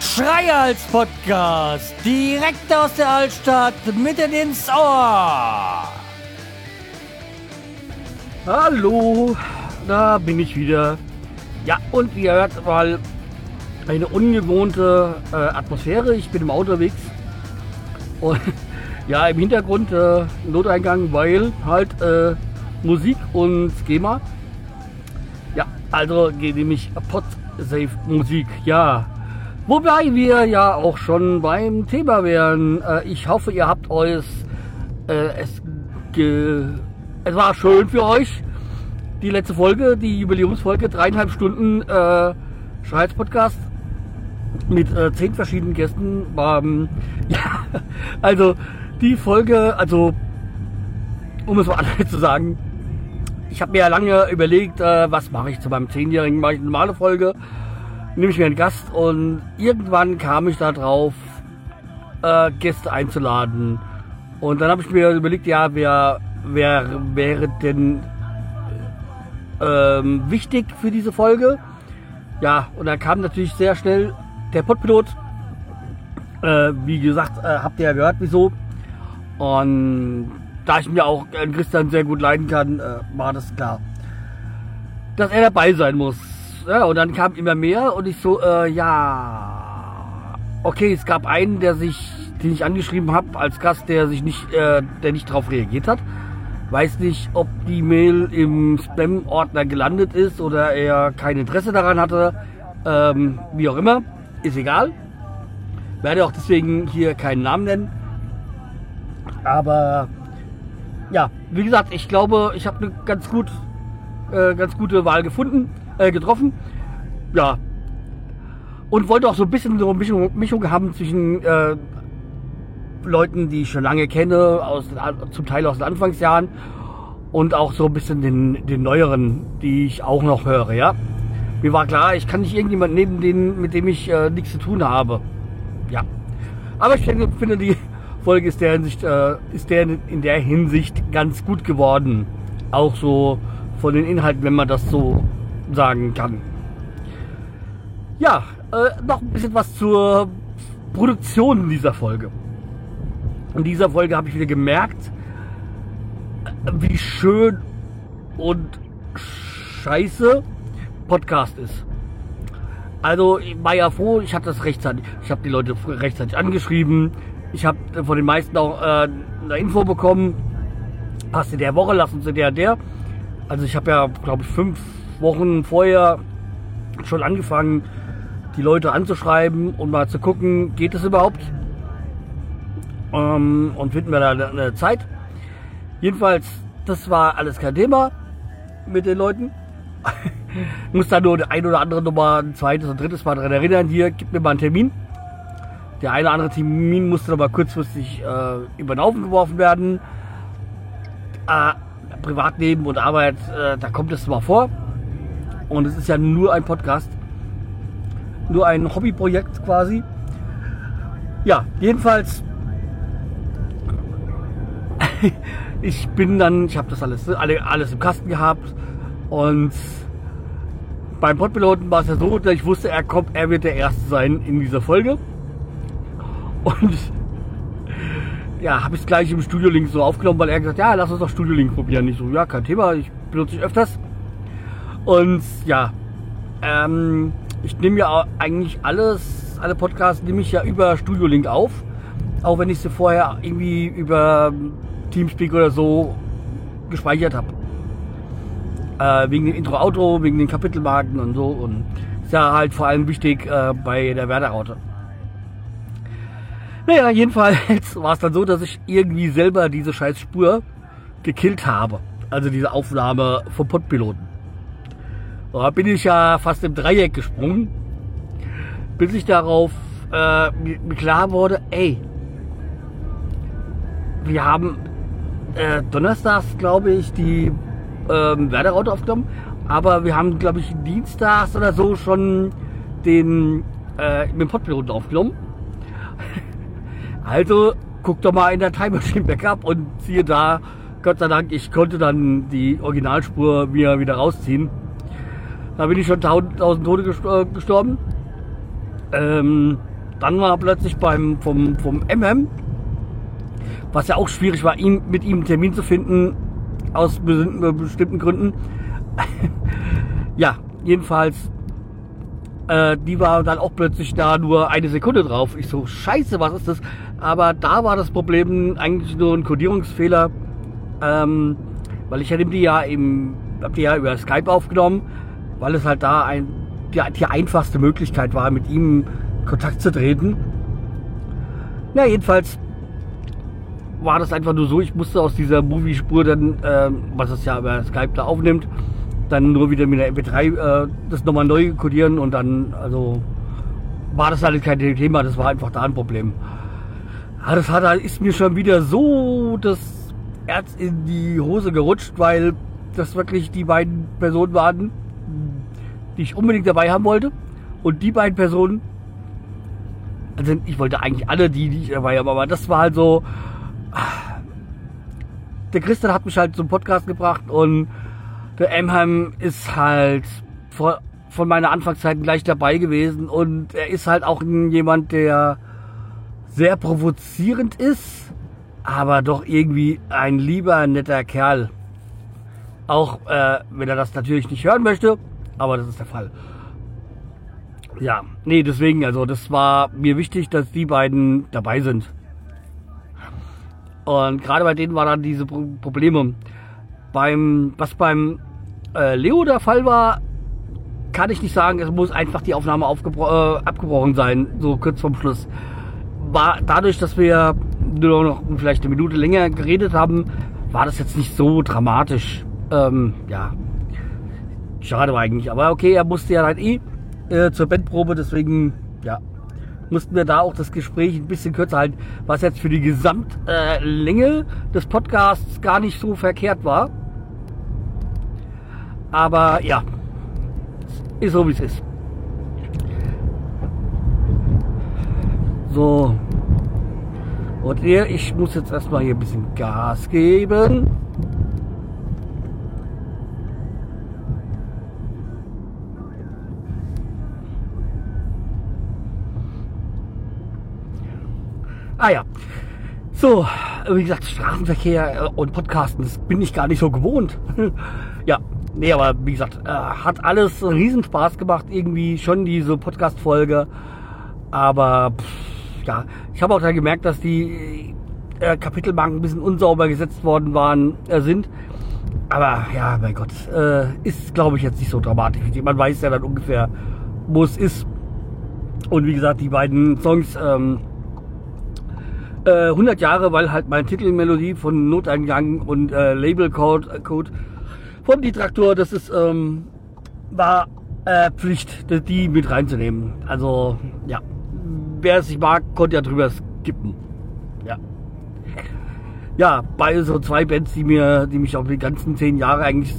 Schreihals Podcast, direkt aus der Altstadt, mitten ins Ohr. Hallo, da bin ich wieder. Ja, und ihr hört mal eine ungewohnte äh, Atmosphäre. Ich bin im Auto unterwegs. Und ja, im Hintergrund äh, Noteingang, weil halt äh, Musik und Schema. Ja, also geht nämlich Podsafe Musik. Ja, Wobei wir ja auch schon beim Thema wären. Äh, ich hoffe, ihr habt euch äh, es, es war schön für euch. Die letzte Folge, die Jubiläumsfolge, dreieinhalb Stunden äh, Schweiz Podcast mit äh, zehn verschiedenen Gästen. Ähm, ja, also die Folge, also um es mal anders zu sagen, ich habe mir ja lange überlegt, äh, was mache ich zu meinem Zehnjährigen, mache ich eine normale Folge nehme ich mir einen Gast und irgendwann kam ich da drauf, äh, Gäste einzuladen. Und dann habe ich mir überlegt, ja, wer, wer wäre denn ähm, wichtig für diese Folge? Ja, und dann kam natürlich sehr schnell der Podpilot. Äh, wie gesagt, äh, habt ihr ja gehört, wieso. Und da ich mir auch Christian sehr gut leiden kann, äh, war das klar, dass er dabei sein muss. Ja, und dann kam immer mehr und ich so, äh, ja, okay, es gab einen, der sich, den ich angeschrieben habe als Gast, der sich nicht, äh, der nicht darauf reagiert hat. Weiß nicht, ob die Mail im Spam-Ordner gelandet ist oder er kein Interesse daran hatte. Ähm, wie auch immer, ist egal. Werde auch deswegen hier keinen Namen nennen. Aber ja, wie gesagt, ich glaube, ich habe eine ganz gut, äh, ganz gute Wahl gefunden äh, getroffen. Ja. Und wollte auch so ein bisschen so eine Mischung, Mischung haben zwischen äh, Leuten, die ich schon lange kenne, aus, zum Teil aus den Anfangsjahren und auch so ein bisschen den, den neueren, die ich auch noch höre, ja. Mir war klar, ich kann nicht irgendjemand neben denen, mit dem ich äh, nichts zu tun habe. Ja. Aber ich finde, die Folge ist, der Hinsicht, äh, ist der in der Hinsicht ganz gut geworden. Auch so von den Inhalten, wenn man das so sagen kann. Ja, äh, noch ein bisschen was zur Produktion dieser Folge. In dieser Folge habe ich wieder gemerkt, wie schön und scheiße Podcast ist. Also ich war ja froh, ich hatte das rechtzeitig, ich habe die Leute rechtzeitig angeschrieben, ich habe von den meisten auch äh, eine Info bekommen, passt in der Woche, lass uns in der der. Also ich habe ja, glaube ich, fünf Wochen vorher schon angefangen, die Leute anzuschreiben und mal zu gucken, geht es überhaupt? Ähm, und finden wir da eine Zeit. Jedenfalls, das war alles kein Thema mit den Leuten. muss da nur ein oder andere nochmal ein zweites und drittes Mal daran erinnern, hier, gib mir mal einen Termin. Der eine oder andere Termin musste aber kurzfristig äh, über den Haufen geworfen werden. Äh, Privatleben und Arbeit, äh, da kommt es mal vor. Und es ist ja nur ein Podcast. Nur ein Hobbyprojekt quasi. Ja, jedenfalls. ich bin dann, ich habe das alles, alles im Kasten gehabt. Und beim Podpiloten war es ja so, dass ich wusste, er kommt, er wird der Erste sein in dieser Folge. Und ja, habe ich es gleich im Studio Link so aufgenommen, weil er gesagt, ja, lass uns doch Studio Link probieren. Ich so, ja, kein Thema, ich benutze ich öfters. Und ja, ähm, ich nehme ja eigentlich alles, alle Podcasts nehme ich ja über Studio Link auf. Auch wenn ich sie vorher irgendwie über Teamspeak oder so gespeichert habe. Äh, wegen dem Intro-Outro, wegen den Kapitelmarken und so. Und ist ja halt vor allem wichtig äh, bei der Werder-Raute. Naja, jedenfalls war es dann so, dass ich irgendwie selber diese scheiß Spur gekillt habe. Also diese Aufnahme vom Podpiloten. Da bin ich ja fast im Dreieck gesprungen, bis ich darauf äh, mir klar wurde, ey, wir haben äh, donnerstags, glaube ich, die ähm, Werderaute aufgenommen, aber wir haben, glaube ich, dienstags oder so schon den äh, mit dem Podpiloten aufgenommen. Also guck doch mal in der Time Machine Backup und siehe da, Gott sei Dank, ich konnte dann die Originalspur mir wieder rausziehen. Da bin ich schon tausend, Tode äh, gestorben. Ähm, dann war plötzlich beim vom, vom MM, was ja auch schwierig war, ihn, mit ihm einen Termin zu finden, aus bestimmten Gründen. ja, jedenfalls, äh, die war dann auch plötzlich da nur eine Sekunde drauf. Ich so, scheiße, was ist das? Aber da war das Problem eigentlich nur ein Codierungsfehler, ähm, weil ich hatte die ja im, hab die ja über Skype aufgenommen, weil es halt da ein, die, die einfachste Möglichkeit war, mit ihm Kontakt zu treten. Na, jedenfalls war das einfach nur so, ich musste aus dieser Movie-Spur dann, äh, was es ja über Skype da aufnimmt, dann nur wieder mit der MP3 äh, das nochmal neu codieren und dann, also war das halt kein Thema, das war einfach da ein Problem. Ja, das hat, ist mir schon wieder so das Herz in die Hose gerutscht, weil das wirklich die beiden Personen waren, die ich unbedingt dabei haben wollte. Und die beiden Personen, also ich wollte eigentlich alle die, die ich dabei habe, aber das war halt so. Der Christian hat mich halt zum Podcast gebracht und der Emheim ist halt von meiner Anfangszeit gleich dabei gewesen und er ist halt auch jemand, der sehr provozierend ist, aber doch irgendwie ein lieber, netter Kerl. Auch äh, wenn er das natürlich nicht hören möchte, aber das ist der Fall. Ja, nee, deswegen, also das war mir wichtig, dass die beiden dabei sind. Und gerade bei denen waren dann diese Probleme. Beim, was beim äh, Leo der Fall war, kann ich nicht sagen, es muss einfach die Aufnahme äh, abgebrochen sein, so kurz vorm Schluss. War dadurch, dass wir nur noch vielleicht eine Minute länger geredet haben, war das jetzt nicht so dramatisch. Ähm, ja, schade war eigentlich. Aber okay, er musste ja halt eh äh, zur Bandprobe, deswegen, ja, mussten wir da auch das Gespräch ein bisschen kürzer halten, was jetzt für die Gesamtlänge äh, des Podcasts gar nicht so verkehrt war. Aber ja, ist so wie es ist. So. Und ihr, ich muss jetzt erstmal hier ein bisschen Gas geben. Ah ja. So, wie gesagt, Straßenverkehr und Podcasten, das bin ich gar nicht so gewohnt. ja, nee, aber wie gesagt, äh, hat alles riesen Spaß gemacht, irgendwie schon diese Podcast-Folge. Aber pff, ja, ich habe auch da gemerkt, dass die äh, Kapitelmarken ein bisschen unsauber gesetzt worden waren, äh, sind. Aber ja, mein Gott, äh, ist glaube ich jetzt nicht so dramatisch. Man weiß ja dann ungefähr, wo es ist. Und wie gesagt, die beiden Songs, ähm, 100 äh, Jahre, weil halt meine Titelmelodie von Noteingang und äh, Labelcode äh, Code von die Traktor, das ist ähm, war äh, Pflicht, die mit reinzunehmen. Also ja, wer es nicht mag, konnte ja drüber skippen. Ja. Ja, bei so zwei Bands, die mir, die mich auch die ganzen zehn Jahre eigentlich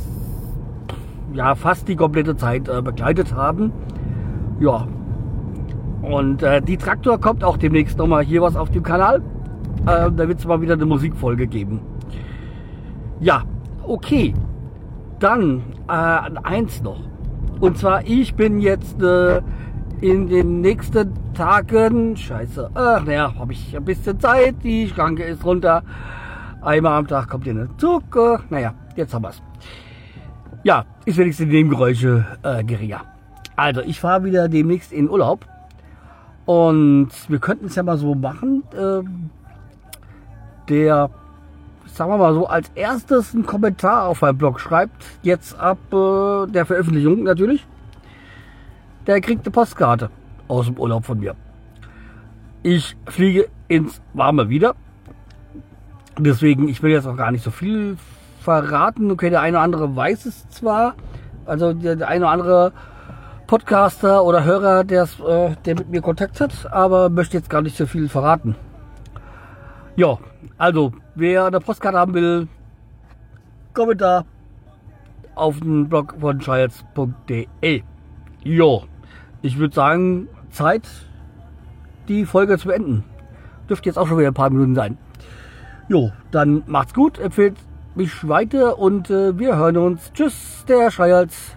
ja fast die komplette Zeit äh, begleitet haben. Ja, und äh, die Traktor kommt auch demnächst nochmal hier was auf dem Kanal. Äh, da wird es mal wieder eine Musikfolge geben. Ja, okay. Dann äh, eins noch. Und zwar, ich bin jetzt äh, in den nächsten Tagen, scheiße, ach naja, habe ich ein bisschen Zeit, die Schranke ist runter. Einmal am Tag kommt hier eine Zucker. Naja, jetzt haben wir es. Ja, ist wenigstens die Nebengeräusche äh, geringer. Also, ich fahre wieder demnächst in Urlaub. Und wir könnten es ja mal so machen. Äh, der, sagen wir mal so, als erstes einen Kommentar auf meinem Blog schreibt, jetzt ab äh, der Veröffentlichung natürlich, der kriegt eine Postkarte aus dem Urlaub von mir. Ich fliege ins Warme wieder. Deswegen, ich will jetzt auch gar nicht so viel verraten. Okay, der eine oder andere weiß es zwar. Also der, eine oder andere Podcaster oder Hörer, der, äh, der mit mir Kontakt hat, aber möchte jetzt gar nicht so viel verraten. Ja, also, wer eine Postkarte haben will, Kommentar auf den Blog von scheiß.de. Jo, ich würde sagen, Zeit, die Folge zu beenden. Dürfte jetzt auch schon wieder ein paar Minuten sein. Jo, dann macht's gut, empfehlt mich weiter und äh, wir hören uns. Tschüss, der Schreihals.